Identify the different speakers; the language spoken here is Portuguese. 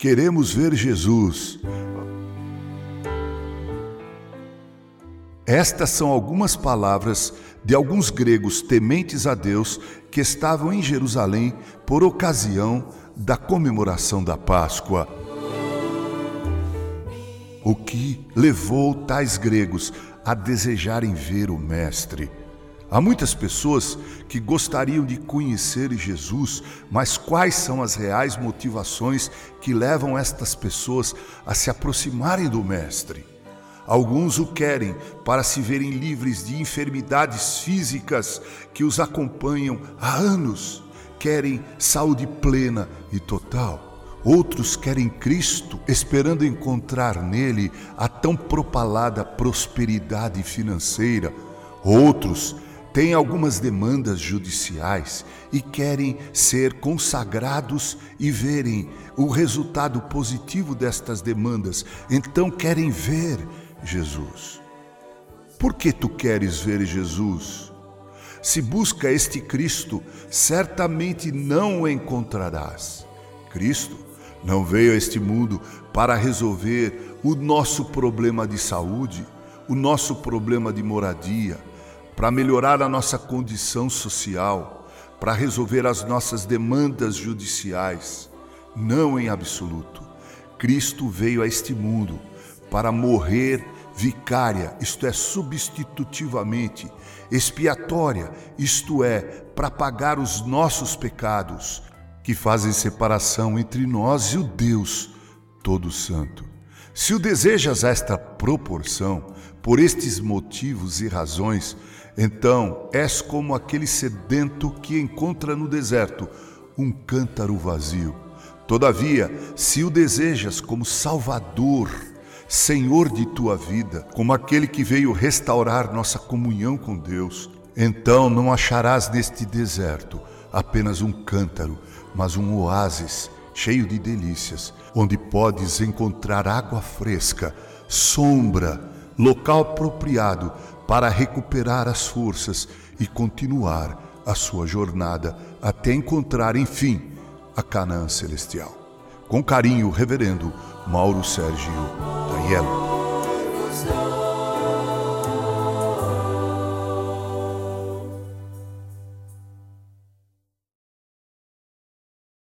Speaker 1: Queremos ver Jesus. Estas são algumas palavras de alguns gregos tementes a Deus que estavam em Jerusalém por ocasião da comemoração da Páscoa. O que levou tais gregos a desejarem ver o Mestre? Há muitas pessoas que gostariam de conhecer Jesus, mas quais são as reais motivações que levam estas pessoas a se aproximarem do Mestre? Alguns o querem para se verem livres de enfermidades físicas que os acompanham há anos. Querem saúde plena e total. Outros querem Cristo, esperando encontrar nele a tão propalada prosperidade financeira. Outros têm algumas demandas judiciais e querem ser consagrados e verem o resultado positivo destas demandas, então querem ver Jesus. Por que tu queres ver Jesus? Se busca este Cristo, certamente não o encontrarás. Cristo não veio a este mundo para resolver o nosso problema de saúde, o nosso problema de moradia, para melhorar a nossa condição social, para resolver as nossas demandas judiciais. Não em absoluto. Cristo veio a este mundo para morrer vicária, isto é, substitutivamente, expiatória, isto é, para pagar os nossos pecados, que fazem separação entre nós e o Deus Todo Santo. Se o desejas esta proporção, por estes motivos e razões, então és como aquele sedento que encontra no deserto um cântaro vazio. Todavia, se o desejas como Salvador, Senhor de tua vida, como aquele que veio restaurar nossa comunhão com Deus, então não acharás neste deserto apenas um cântaro, mas um oásis cheio de delícias, onde podes encontrar água fresca, sombra, local apropriado para recuperar as forças e continuar a sua jornada até encontrar, enfim, a Canaã Celestial. Com carinho, Reverendo Mauro Sérgio Taiello.